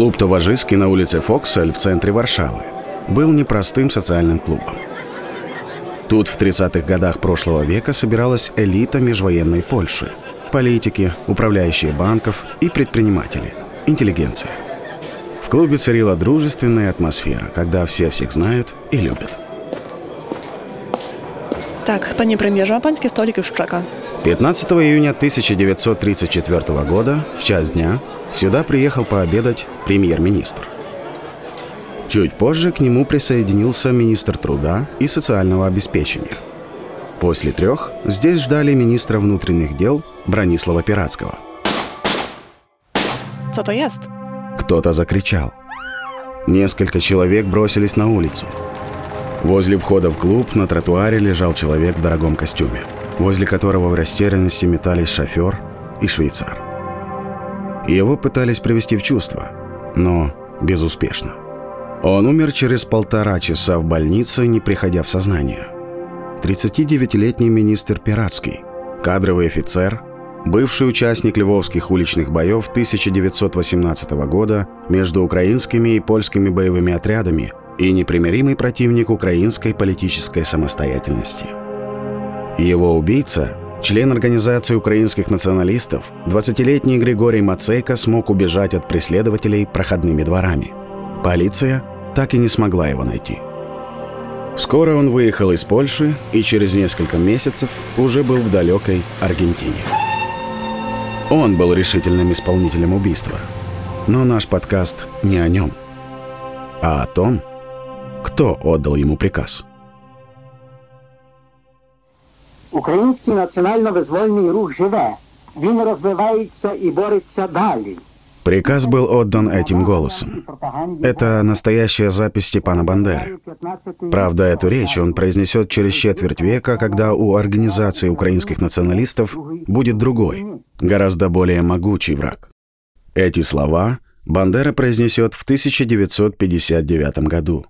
Клуб Товажиски на улице Фоксель в центре Варшавы был непростым социальным клубом. Тут в 30-х годах прошлого века собиралась элита межвоенной Польши – политики, управляющие банков и предприниматели, интеллигенция. В клубе царила дружественная атмосфера, когда все всех знают и любят. Panie premierze, a pańskie stolik już czeka. 15 июня 1934 года в час дня сюда приехал пообедать премьер-министр. Чуть позже к нему присоединился министр труда и социального обеспечения. После трех здесь ждали министра внутренних дел Бронислава Пиратского. To jest? Кто-то закричал. Несколько человек бросились на улицу. Возле входа в клуб на тротуаре лежал человек в дорогом костюме, возле которого в растерянности метались шофер и швейцар. Его пытались привести в чувство, но безуспешно. Он умер через полтора часа в больнице, не приходя в сознание. 39-летний министр Пиратский, кадровый офицер, бывший участник львовских уличных боев 1918 года между украинскими и польскими боевыми отрядами и непримиримый противник украинской политической самостоятельности. Его убийца, член организации украинских националистов, 20-летний Григорий Мацейко смог убежать от преследователей проходными дворами. Полиция так и не смогла его найти. Скоро он выехал из Польши и через несколько месяцев уже был в далекой Аргентине. Он был решительным исполнителем убийства. Но наш подкаст не о нем, а о том, кто отдал ему приказ. Український національно-визвольний рух живе. Він розвивається і бореться далі. Приказ был отдан этим голосом. Это настоящая запись Степана Бандеры. Правда, эту речь он произнесет через четверть века, когда у организации украинских националистов будет другой, гораздо более могучий враг. Эти слова Бандера произнесет в 1959 году,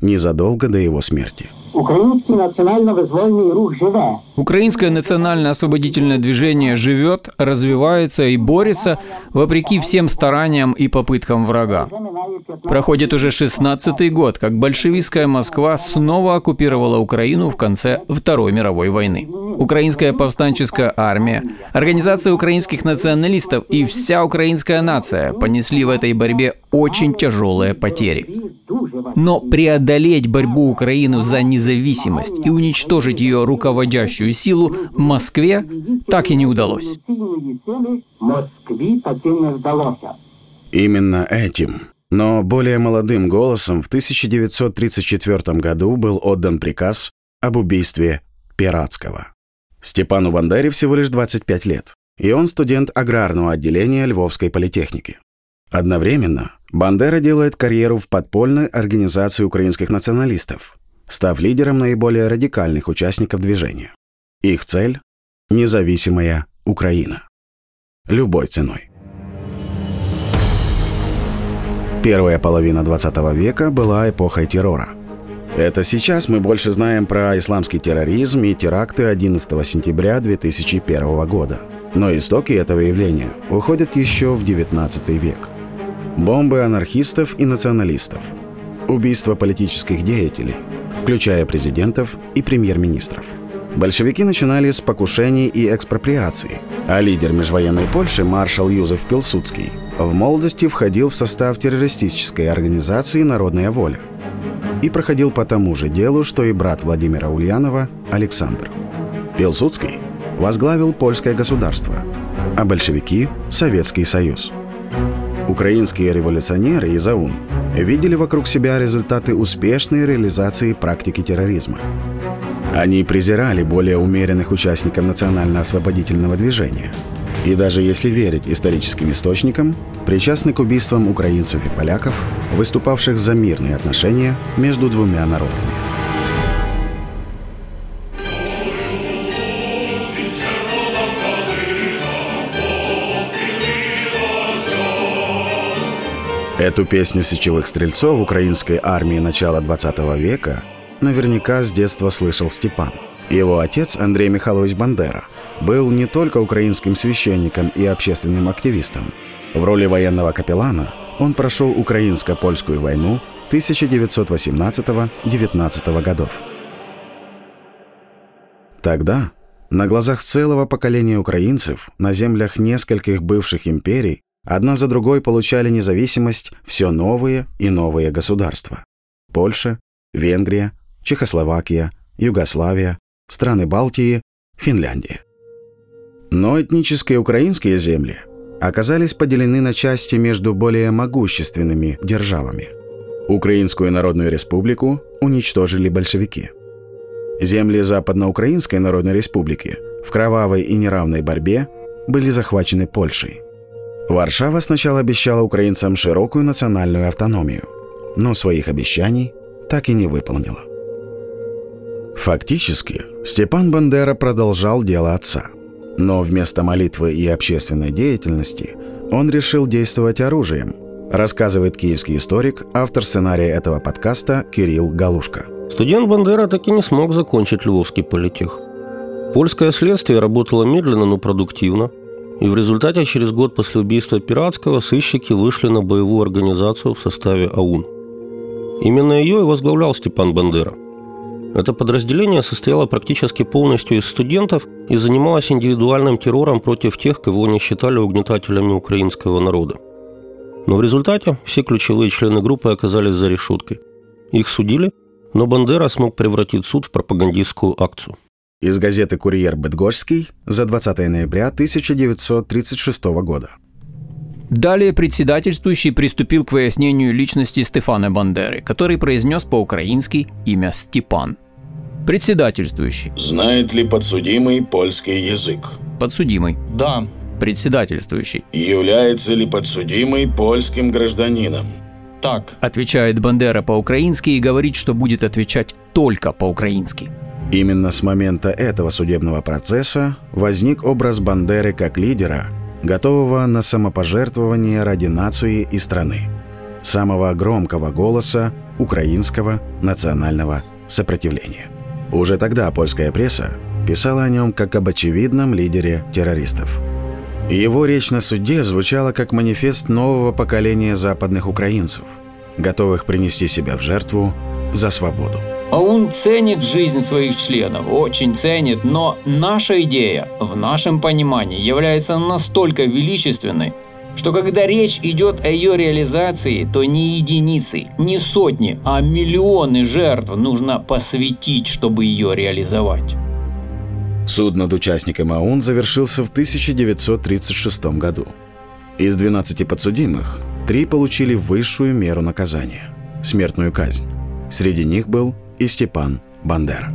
незадолго до его смерти. Український національно-визвольний рух живе. Украинское национально-освободительное движение живет, развивается и борется вопреки всем стараниям и попыткам врага. Проходит уже 16-й год, как большевистская Москва снова оккупировала Украину в конце Второй мировой войны. Украинская повстанческая армия, Организация украинских националистов и вся украинская нация понесли в этой борьбе очень тяжелые потери. Но преодолеть борьбу Украины за независимость и уничтожить ее руководящую силу Москве так и не удалось. Цінної сили Москві таки не вдалося. Именно этим, но более молодым голосом в 1934 году был отдан приказ об убийстве Пиратского. Степану Бандере всего лишь 25 лет, и он студент аграрного отделения Львовской политехники. Одновременно Бандера делает карьеру в подпольной организации украинских националистов, став лидером наиболее радикальных участников движения. Их цель – независимая Украина. Любой ценой. Первая половина 20 века была эпохой террора. Это сейчас мы больше знаем про исламский терроризм и теракты 11 сентября 2001 года. Но истоки этого явления уходят еще в 19 век. Бомбы анархистов и националистов. Убийства политических деятелей, включая президентов и премьер-министров. Большевики начинали с покушений и экспроприаций, а лидер межвоенной Польши маршал Юзеф Пилсудский в молодости входил в состав террористической организации «Народная воля» и проходил по тому же делу, что и брат Владимира Ульянова Александр. Пилсудский возглавил польское государство, а большевики – Советский Союз. Украинские революционеры из АУН видели вокруг себя результаты успешной реализации практики терроризма. Они презирали более умеренных участников национально-освободительного движения. И даже если верить историческим источникам, причастны к убийствам украинцев и поляков, выступавших за мирные отношения между двумя народами. Эту песню сечевых стрельцов украинской армии начала 20 века наверняка с детства слышал Степан. Его отец, Андрей Михайлович Бандера, был не только украинским священником и общественным активистом. В роли военного капеллана он прошел Украинско-Польскую войну 1918-19 годов. Тогда на глазах целого поколения украинцев на землях нескольких бывших империй одна за другой получали независимость все новые и новые государства. Польша, Венгрия, Чехословакия, Югославия, страны Балтии, Финляндия. Но этнические украинские земли оказались поделены на части между более могущественными державами. Украинскую Народную Республику уничтожили большевики. Земли Западноукраинской Народной Республики в кровавой и неравной борьбе были захвачены Польшей. Варшава сначала обещала украинцам широкую национальную автономию, но своих обещаний так и не выполнила. Фактически, Степан Бандера продолжал дело отца. Но вместо молитвы и общественной деятельности он решил действовать оружием, рассказывает киевский историк, автор сценария этого подкаста Кирилл Галушка. Студент Бандера так и не смог закончить Львовский политех. Польское следствие работало медленно, но продуктивно. И в результате через год после убийства Пиратского сыщики вышли на боевую организацию в составе АУН. Именно ее и возглавлял Степан Бандера – это подразделение состояло практически полностью из студентов и занималось индивидуальным террором против тех, кого они считали угнетателями украинского народа. Но в результате все ключевые члены группы оказались за решеткой. Их судили, но Бандера смог превратить суд в пропагандистскую акцию. Из газеты «Курьер Быдгорский» за 20 ноября 1936 года. Далее председательствующий приступил к выяснению личности Стефана Бандеры, который произнес по-украински имя Степан – Председательствующий. Знает ли подсудимый польский язык? Подсудимый. Да. Председательствующий. Является ли подсудимый польским гражданином? Так. Отвечает Бандера по-украински и говорит, что будет отвечать только по-украински. Именно с момента этого судебного процесса возник образ Бандеры как лидера, готового на самопожертвование ради нации и страны. Самого громкого голоса украинского национального сопротивления. Уже тогда польская пресса писала о нем как об очевидном лидере террористов. Его речь на суде звучала как манифест нового поколения западных украинцев, готовых принести себя в жертву за свободу. А он ценит жизнь своих членов, очень ценит, но наша идея в нашем понимании является настолько величественной, что когда речь идет о ее реализации, то не единицы, не сотни, а миллионы жертв нужно посвятить, чтобы ее реализовать. Суд над участником АУН завершился в 1936 году. Из 12 подсудимых три получили высшую меру наказания – смертную казнь. Среди них был и Степан Бандера.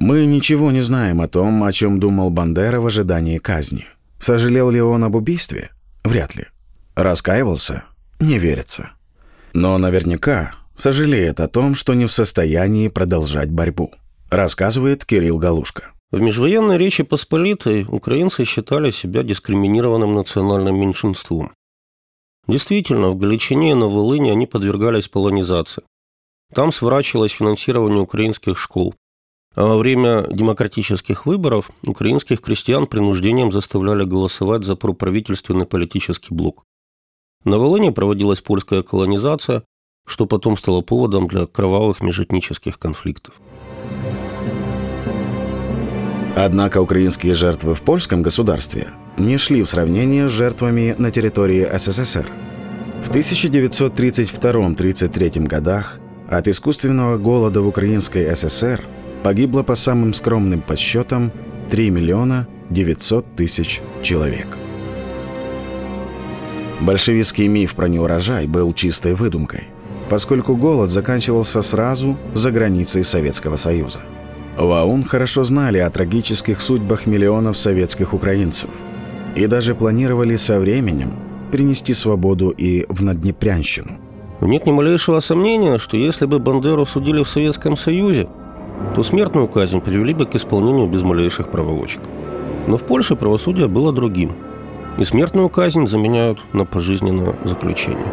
Мы ничего не знаем о том, о чем думал Бандера в ожидании казни – Сожалел ли он об убийстве? Вряд ли. Раскаивался? Не верится. Но наверняка сожалеет о том, что не в состоянии продолжать борьбу, рассказывает Кирилл Галушка. В межвоенной Речи Посполитой украинцы считали себя дискриминированным национальным меньшинством. Действительно, в Галичине и на Волыне они подвергались полонизации. Там сворачивалось финансирование украинских школ, а во время демократических выборов украинских крестьян принуждением заставляли голосовать за проправительственный политический блок. На Волыне проводилась польская колонизация, что потом стало поводом для кровавых межэтнических конфликтов. Однако украинские жертвы в польском государстве не шли в сравнение с жертвами на территории СССР. В 1932-33 годах от искусственного голода в Украинской ССР – погибло по самым скромным подсчетам 3 миллиона 900 тысяч человек. Большевистский миф про неурожай был чистой выдумкой, поскольку голод заканчивался сразу за границей Советского Союза. В АУН хорошо знали о трагических судьбах миллионов советских украинцев и даже планировали со временем принести свободу и в Наднепрянщину. Нет ни малейшего сомнения, что если бы Бандеру судили в Советском Союзе, то смертную казнь привели бы к исполнению без малейших проволочек. Но в Польше правосудие было другим, и смертную казнь заменяют на пожизненное заключение.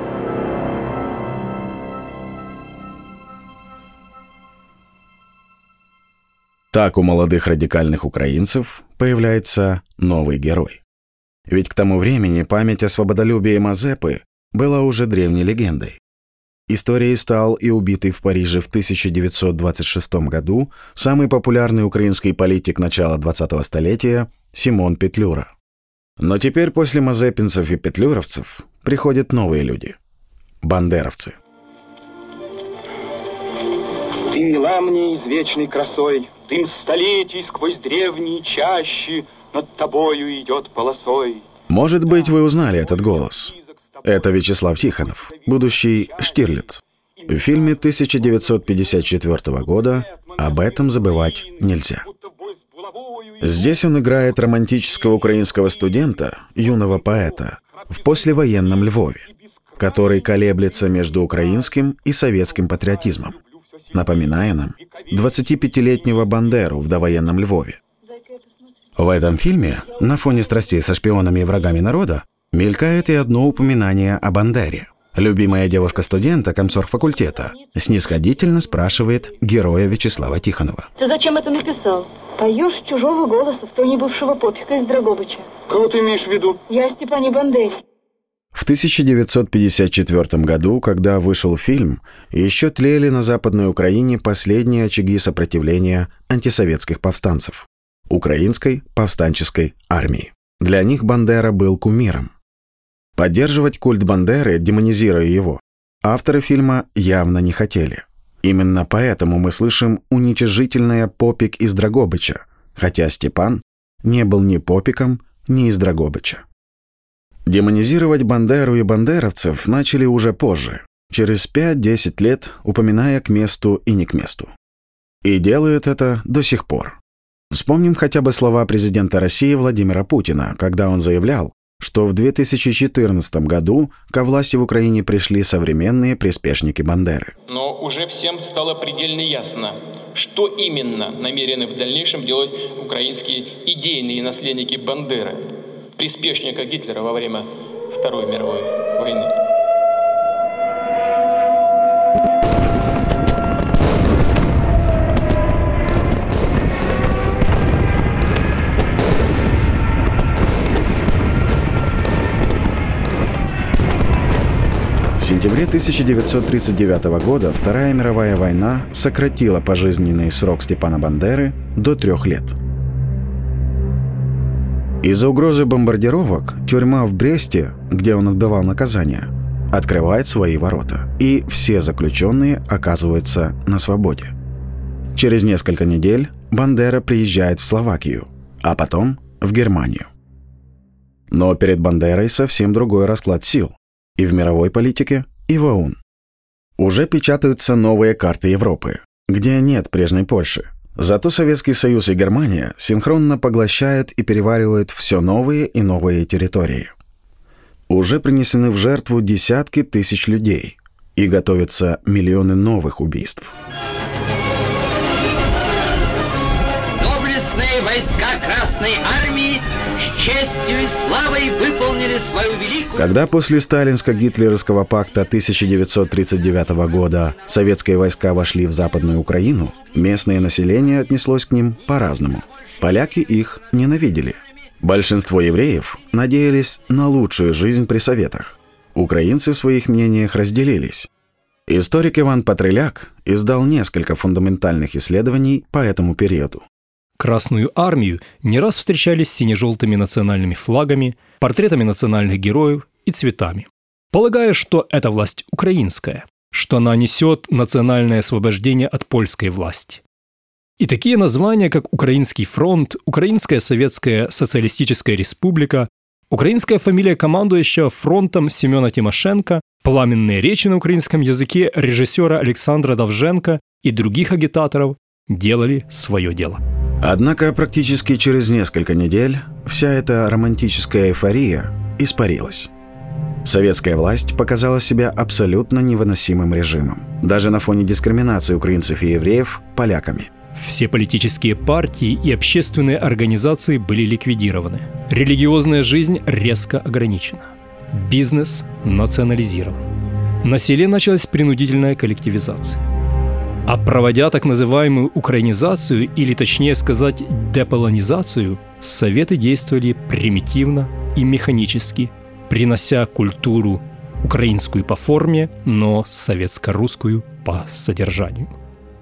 Так у молодых радикальных украинцев появляется новый герой. Ведь к тому времени память о свободолюбии Мазепы была уже древней легендой. Историей стал и убитый в Париже в 1926 году самый популярный украинский политик начала 20-го столетия Симон Петлюра. Но теперь после мазепинцев и петлюровцев приходят новые люди – бандеровцы. Ты мила мне извечной красой, Дым столетий сквозь древние чащи Над тобою идет полосой. Может быть, вы узнали этот голос. Это Вячеслав Тихонов, будущий Штирлиц. В фильме 1954 года об этом забывать нельзя. Здесь он играет романтического украинского студента, юного поэта, в послевоенном Львове, который колеблется между украинским и советским патриотизмом, напоминая нам 25-летнего Бандеру в довоенном Львове. В этом фильме, на фоне страстей со шпионами и врагами народа, мелькает и одно упоминание о Бандере. Любимая девушка студента комсорг-факультета снисходительно спрашивает героя Вячеслава Тихонова. Ты зачем это написал? Поешь чужого голоса в тоне бывшего попика из Драгобыча. Кого ты имеешь в виду? Я Степане Бандере. В 1954 году, когда вышел фильм, еще тлели на Западной Украине последние очаги сопротивления антисоветских повстанцев – Украинской повстанческой армии. Для них Бандера был кумиром. Поддерживать культ Бандеры, демонизируя его, авторы фильма явно не хотели. Именно поэтому мы слышим уничижительное «попик из Драгобыча», хотя Степан не был ни попиком, ни из Драгобыча. Демонизировать Бандеру и бандеровцев начали уже позже, через 5-10 лет, упоминая к месту и не к месту. И делают это до сих пор. Вспомним хотя бы слова президента России Владимира Путина, когда он заявлял, что в 2014 году ко власти в Украине пришли современные приспешники Бандеры. Но уже всем стало предельно ясно, что именно намерены в дальнейшем делать украинские идейные наследники Бандеры, приспешника Гитлера во время Второй мировой войны. В сентябре 1939 года Вторая мировая война сократила пожизненный срок Степана Бандеры до трех лет. Из-за угрозы бомбардировок тюрьма в Бресте, где он отбывал наказание, открывает свои ворота, и все заключенные оказываются на свободе. Через несколько недель Бандера приезжает в Словакию, а потом в Германию. Но перед Бандерой совсем другой расклад сил и в мировой политике, и в ОУН. Уже печатаются новые карты Европы, где нет прежней Польши. Зато Советский Союз и Германия синхронно поглощают и переваривают все новые и новые территории. Уже принесены в жертву десятки тысяч людей, и готовятся миллионы новых убийств. Доблестные войска Красной Армии честью и славой выполнили свою великую... Когда после сталинско-гитлеровского пакта 1939 года советские войска вошли в Западную Украину, местное население отнеслось к ним по-разному. Поляки их ненавидели. Большинство евреев надеялись на лучшую жизнь при советах. Украинцы в своих мнениях разделились. Историк Иван Патриляк издал несколько фундаментальных исследований по этому периоду. Красную армию не раз встречали с сине-желтыми национальными флагами, портретами национальных героев и цветами. Полагая, что эта власть украинская, что она несет национальное освобождение от польской власти. И такие названия, как Украинский фронт, Украинская Советская Социалистическая Республика, украинская фамилия командующего фронтом Семена Тимошенко, пламенные речи на украинском языке режиссера Александра Давженко и других агитаторов делали свое дело. Однако практически через несколько недель вся эта романтическая эйфория испарилась. Советская власть показала себя абсолютно невыносимым режимом, даже на фоне дискриминации украинцев и евреев поляками. Все политические партии и общественные организации были ликвидированы. Религиозная жизнь резко ограничена. Бизнес национализирован. На селе началась принудительная коллективизация. А проводя так называемую украинизацию, или точнее сказать деполонизацию, советы действовали примитивно и механически, принося культуру украинскую по форме, но советско-русскую по содержанию.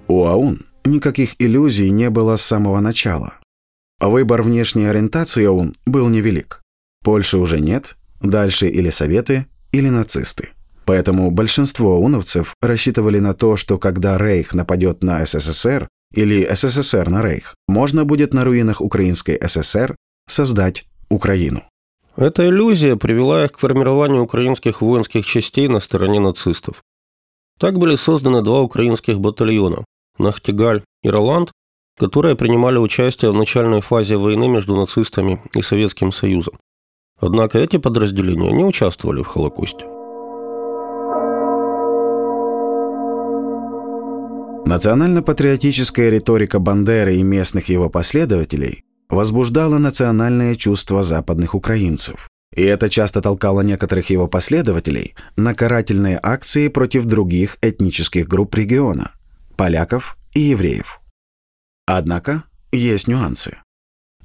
У АУН никаких иллюзий не было с самого начала. Выбор внешней ориентации АУН был невелик. Польши уже нет, дальше или Советы, или нацисты. Поэтому большинство ауновцев рассчитывали на то, что когда Рейх нападет на СССР или СССР на Рейх, можно будет на руинах Украинской ССР создать Украину. Эта иллюзия привела их к формированию украинских воинских частей на стороне нацистов. Так были созданы два украинских батальона – Нахтигаль и Роланд, которые принимали участие в начальной фазе войны между нацистами и Советским Союзом. Однако эти подразделения не участвовали в Холокосте. Национально-патриотическая риторика Бандеры и местных его последователей возбуждала национальное чувство западных украинцев. И это часто толкало некоторых его последователей на карательные акции против других этнических групп региона – поляков и евреев. Однако есть нюансы.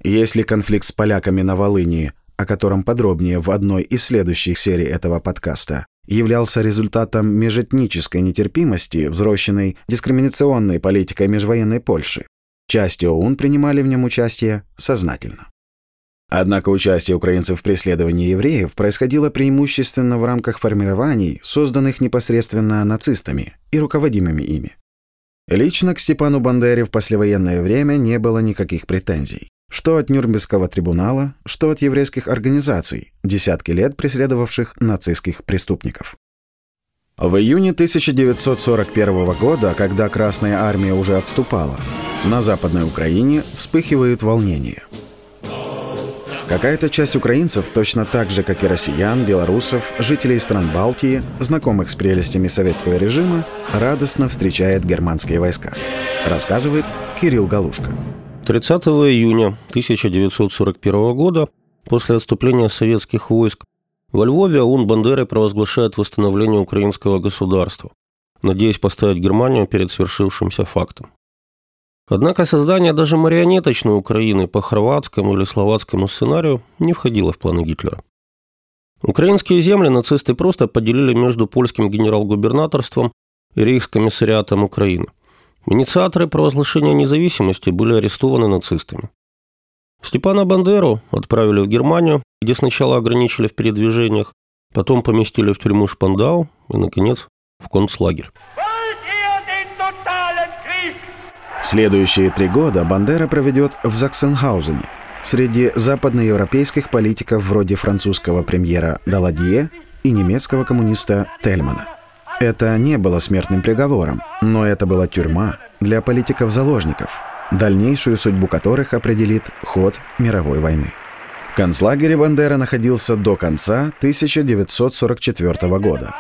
Если конфликт с поляками на Волыни, о котором подробнее в одной из следующих серий этого подкаста, являлся результатом межэтнической нетерпимости, взросшенной дискриминационной политикой межвоенной Польши, части ОУН принимали в нем участие сознательно. Однако участие украинцев в преследовании евреев происходило преимущественно в рамках формирований, созданных непосредственно нацистами и руководимыми ими. Лично к Степану Бандере в послевоенное время не было никаких претензий. Что от Нюрнбергского трибунала, что от еврейских организаций, десятки лет преследовавших нацистских преступников. В июне 1941 года, когда Красная Армия уже отступала, на Западной Украине вспыхивают волнения. Какая-то часть украинцев, точно так же, как и россиян, белорусов, жителей стран Балтии, знакомых с прелестями советского режима, радостно встречает германские войска, рассказывает Кирилл Галушка. 30 июня 1941 года, после отступления советских войск, во Львове ОУН Бандеры провозглашает восстановление украинского государства, надеясь поставить Германию перед свершившимся фактом. Однако создание даже марионеточной Украины по хорватскому или словацкому сценарию не входило в планы Гитлера. Украинские земли нацисты просто поделили между польским генерал-губернаторством и рейхскомиссариатом Украины. Инициаторы провозглашения независимости были арестованы нацистами. Степана Бандеру отправили в Германию, где сначала ограничили в передвижениях, потом поместили в тюрьму Шпандау и, наконец, в концлагерь. Следующие три года Бандера проведет в Заксенхаузене, среди западноевропейских политиков вроде французского премьера Даладье и немецкого коммуниста Тельмана. Это не было смертным приговором, но это была тюрьма для политиков-заложников, дальнейшую судьбу которых определит ход мировой войны. В концлагере Бандера находился до конца 1944 года.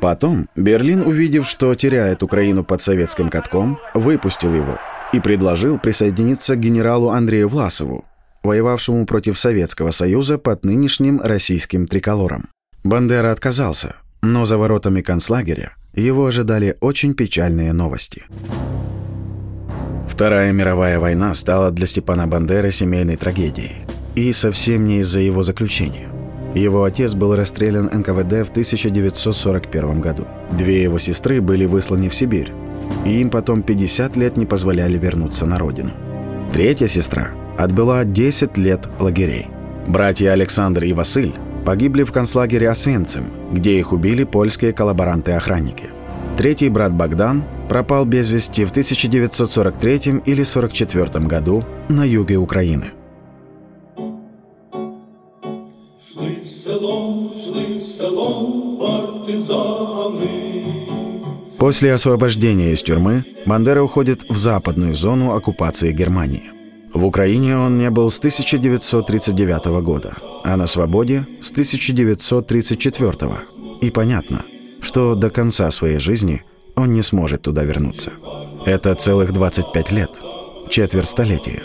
Потом Берлин, увидев, что теряет Украину под советским катком, выпустил его и предложил присоединиться к генералу Андрею Власову, воевавшему против Советского Союза под нынешним российским триколором. Бандера отказался, но за воротами концлагеря его ожидали очень печальные новости. Вторая мировая война стала для Степана Бандеры семейной трагедией. И совсем не из-за его заключения. Его отец был расстрелян НКВД в 1941 году. Две его сестры были высланы в Сибирь, и им потом 50 лет не позволяли вернуться на родину. Третья сестра отбыла 10 лет лагерей. Братья Александр и Василь погибли в концлагере Освенцим, где их убили польские коллаборанты-охранники. Третий брат Богдан пропал без вести в 1943 или 1944 году на юге Украины. Шли селом, шли селом партизаны. После освобождения из тюрьмы Бандера уходит в западную зону оккупации Германии. В Украине он не был с 1939 года, а на свободе с 1934. И понятно, что до конца своей жизни он не сможет туда вернуться. Это целых 25 лет, четверть столетия.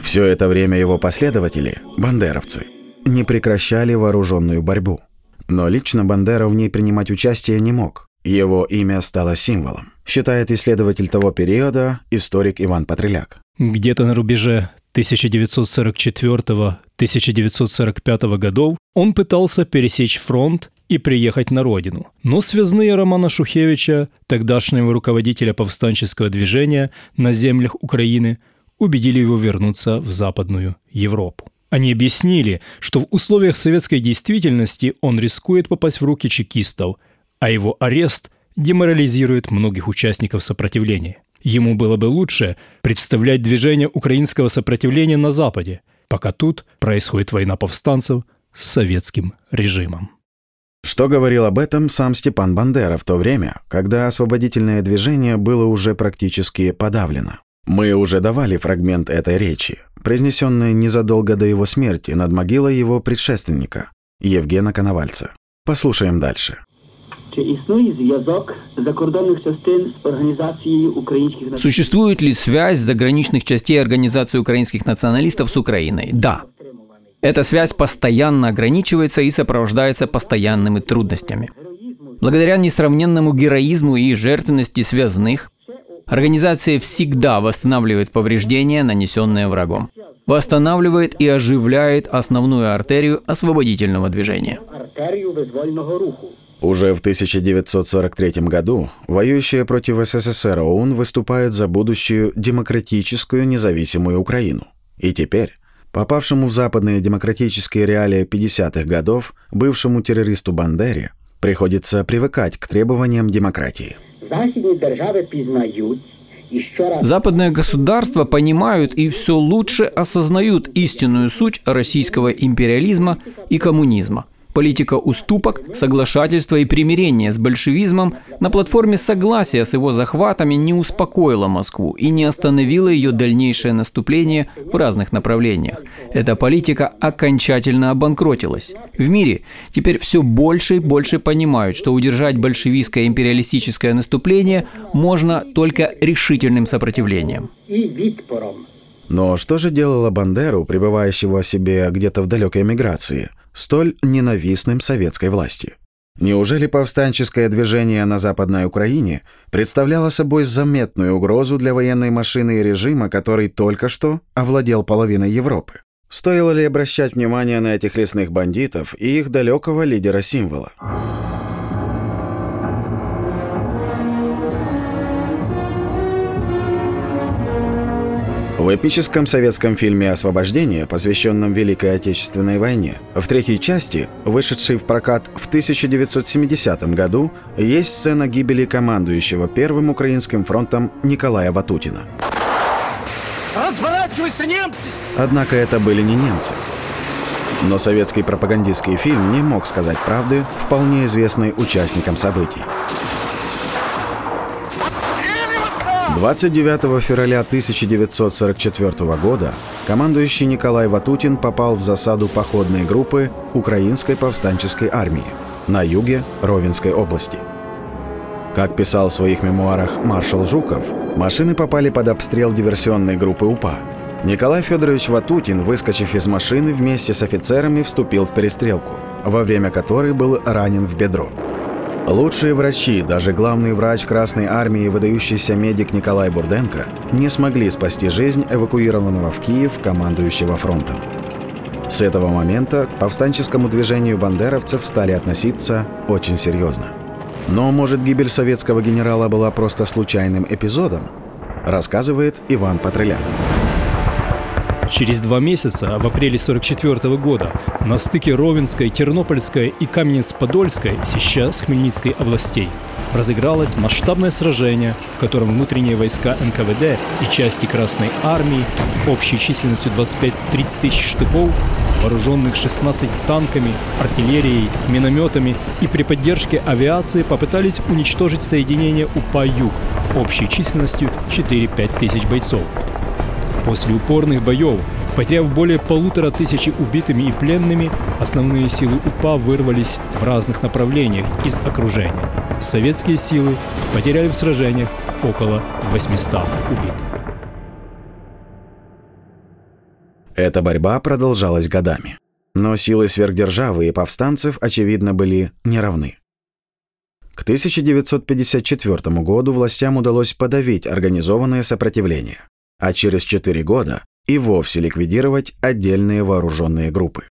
Все это время его последователи, бандеровцы, не прекращали вооруженную борьбу. Но лично Бандера в ней принимать участие не мог. Его имя стало символом, считает исследователь того периода, историк Иван Патриляк. Где-то на рубеже 1944-1945 годов он пытался пересечь фронт и приехать на родину. Но связные Романа Шухевича, тогдашнего руководителя повстанческого движения на землях Украины, убедили его вернуться в Западную Европу. Они объяснили, что в условиях советской действительности он рискует попасть в руки чекистов, а его арест деморализирует многих участников сопротивления. Ему было бы лучше представлять движение украинского сопротивления на Западе, пока тут происходит война повстанцев с советским режимом. Что говорил об этом сам Степан Бандера в то время, когда освободительное движение было уже практически подавлено? Мы уже давали фрагмент этой речи, произнесенной незадолго до его смерти над могилой его предшественника, Евгена Коновальца. Послушаем дальше. Существует ли связь заграничных частей Организации украинских националистов с Украиной? Да. Эта связь постоянно ограничивается и сопровождается постоянными трудностями. Благодаря несравненному героизму и жертвенности связанных, организация всегда восстанавливает повреждения, нанесенные врагом. Восстанавливает и оживляет основную артерию освободительного движения. Уже в 1943 году воюющие против СССР ОУН выступают за будущую демократическую независимую Украину. И теперь Попавшему в западные демократические реалии 50-х годов бывшему террористу Бандере приходится привыкать к требованиям демократии. Западные государства понимают и все лучше осознают истинную суть российского империализма и коммунизма – Политика уступок, соглашательства и примирения с большевизмом на платформе согласия с его захватами не успокоила Москву и не остановила ее дальнейшее наступление в разных направлениях. Эта политика окончательно обанкротилась. В мире теперь все больше и больше понимают, что удержать большевистское империалистическое наступление можно только решительным сопротивлением. Но что же делало Бандеру, пребывающего себе где-то в далекой эмиграции, столь ненавистным советской власти? Неужели повстанческое движение на Западной Украине представляло собой заметную угрозу для военной машины и режима, который только что овладел половиной Европы? Стоило ли обращать внимание на этих лесных бандитов и их далекого лидера-символа? В эпическом советском фильме «Освобождение», посвященном Великой Отечественной войне, в третьей части, вышедшей в прокат в 1970 году, есть сцена гибели командующего Первым Украинским фронтом Николая Ватутина. Разворачивайся, немцы! Однако это были не немцы. Но советский пропагандистский фильм не мог сказать правды вполне известной участникам событий. 29 февраля 1944 года командующий Николай Ватутин попал в засаду походной группы Украинской повстанческой армии на юге Ровенской области. Как писал в своих мемуарах маршал Жуков, машины попали под обстрел диверсионной группы УПА. Николай Федорович Ватутин, выскочив из машины, вместе с офицерами вступил в перестрелку, во время которой был ранен в бедро. Лучшие врачи, даже главный врач Красной Армии, выдающийся медик Николай Бурденко, не смогли спасти жизнь эвакуированного в Киев командующего фронтом. С этого момента к повстанческому движению бандеровцев стали относиться очень серьезно. Но, может, гибель советского генерала была просто случайным эпизодом? Рассказывает Иван Патреляк. Через два месяца, в апреле 1944 года, на стыке Ровенской, Тернопольской и Каменец-Подольской, сейчас Хмельницкой областей, разыгралось масштабное сражение, в котором внутренние войска НКВД и части Красной Армии общей численностью 25-30 тысяч штыков, вооруженных 16 танками, артиллерией, минометами и при поддержке авиации попытались уничтожить соединение УПА-Юг общей численностью 4-5 тысяч бойцов. После упорных боев, потеряв более полутора тысячи убитыми и пленными, основные силы УПА вырвались в разных направлениях из окружения. Советские силы потеряли в сражениях около 800 убитых. Эта борьба продолжалась годами. Но силы сверхдержавы и повстанцев, очевидно, были неравны. К 1954 году властям удалось подавить организованное сопротивление. А через 4 года и вовсе ликвидировать отдельные вооруженные группы.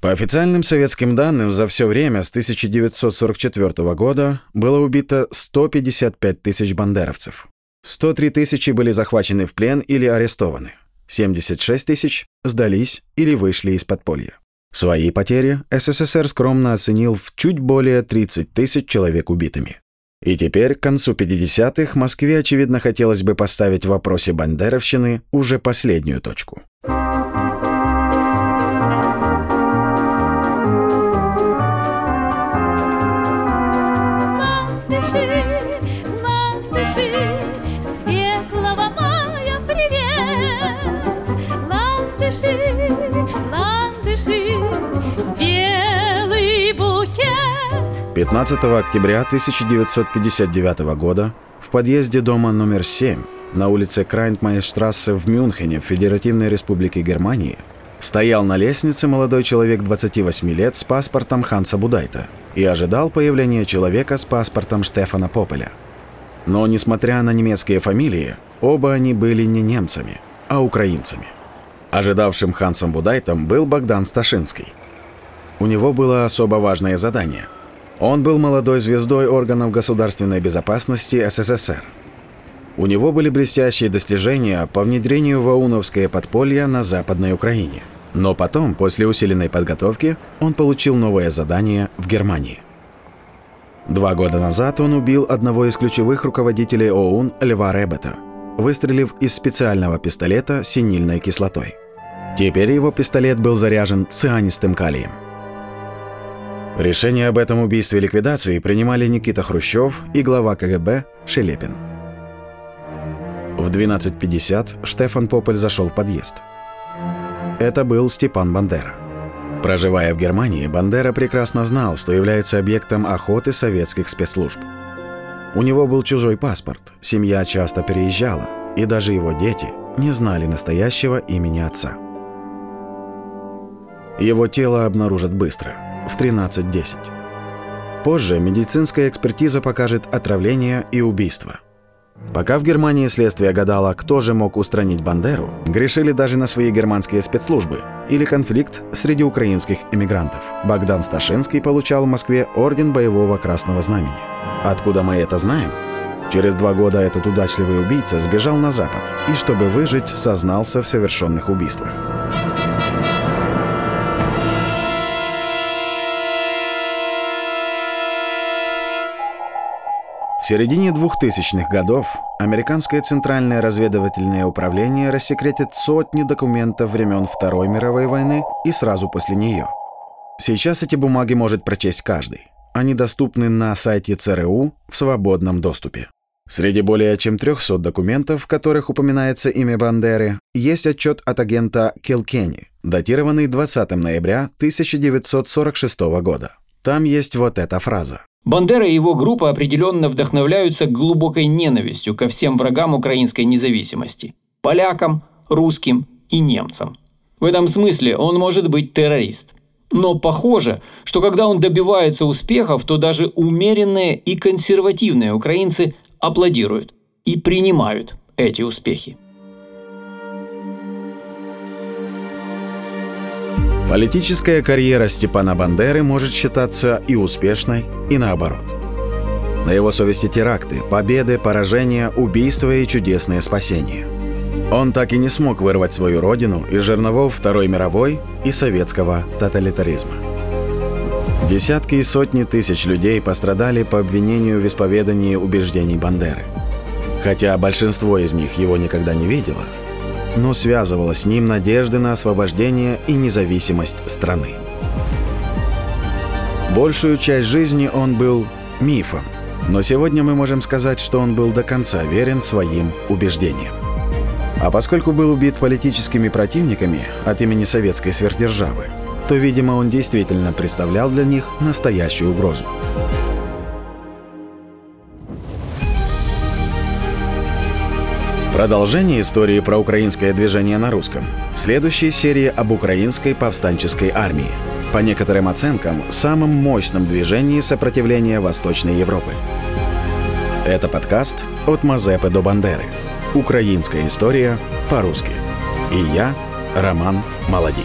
По официальным советским данным, за все время с 1944 года было убито 155 тысяч бандеровцев. 103 тысячи были захвачены в плен или арестованы. 76 тысяч сдались или вышли из подполья. Свои потери СССР скромно оценил в чуть более 30 тысяч человек убитыми. И теперь, к концу 50-х, Москве, очевидно, хотелось бы поставить в вопросе бандеровщины уже последнюю точку. 19 октября 1959 года в подъезде дома номер 7 на улице Крайнтмайштрассе в Мюнхене, в Федеративной Республике Германии, стоял на лестнице молодой человек 28 лет с паспортом Ханса Будайта и ожидал появления человека с паспортом Штефана Попеля. Но, несмотря на немецкие фамилии, оба они были не немцами, а украинцами. Ожидавшим Хансом Будайтом был Богдан Сташинский. У него было особо важное задание – он был молодой звездой органов государственной безопасности СССР. У него были блестящие достижения по внедрению в ОУНовское подполье на Западной Украине. Но потом, после усиленной подготовки, он получил новое задание в Германии. Два года назад он убил одного из ключевых руководителей ОУН Льва Ребета, выстрелив из специального пистолета синильной кислотой. Теперь его пистолет был заряжен цианистым калием. Решение об этом убийстве ликвидации принимали Никита Хрущев и глава КГБ Шелепин. В 12.50 Штефан Попель зашел в подъезд. Это был Степан Бандера. Проживая в Германии, Бандера прекрасно знал, что является объектом охоты советских спецслужб. У него был чужой паспорт, семья часто переезжала, и даже его дети не знали настоящего имени отца. Его тело обнаружат быстро, в 13.10. Позже медицинская экспертиза покажет отравление и убийство. Пока в Германии следствие гадало, кто же мог устранить Бандеру, грешили даже на свои германские спецслужбы или конфликт среди украинских эмигрантов. Богдан Сташинский получал в Москве орден боевого красного знамени. Откуда мы это знаем? Через два года этот удачливый убийца сбежал на Запад и, чтобы выжить, сознался в совершенных убийствах. В середине 2000-х годов американское Центральное разведывательное управление рассекретит сотни документов времен Второй мировой войны и сразу после нее. Сейчас эти бумаги может прочесть каждый. Они доступны на сайте ЦРУ в свободном доступе. Среди более чем 300 документов, в которых упоминается имя Бандеры, есть отчет от агента Килкенни, датированный 20 ноября 1946 года. Там есть вот эта фраза. Бандера и его группа определенно вдохновляются глубокой ненавистью ко всем врагам украинской независимости – полякам, русским и немцам. В этом смысле он может быть террорист. Но похоже, что когда он добивается успехов, то даже умеренные и консервативные украинцы аплодируют и принимают эти успехи. Политическая карьера Степана Бандеры может считаться и успешной, и наоборот. На его совести теракты, победы, поражения, убийства и чудесные спасения. Он так и не смог вырвать свою родину из жерновов Второй мировой и советского тоталитаризма. Десятки и сотни тысяч людей пострадали по обвинению в исповедании убеждений Бандеры. Хотя большинство из них его никогда не видело – но связывала с ним надежды на освобождение и независимость страны. Большую часть жизни он был мифом, но сегодня мы можем сказать, что он был до конца верен своим убеждениям. А поскольку был убит политическими противниками от имени советской сверхдержавы, то, видимо, он действительно представлял для них настоящую угрозу. Продолжение истории про украинское движение на русском в следующей серии об украинской повстанческой армии. По некоторым оценкам, самым мощным движении сопротивления Восточной Европы. Это подкаст «От Мазепы до Бандеры». Украинская история по-русски. И я, Роман Молодей.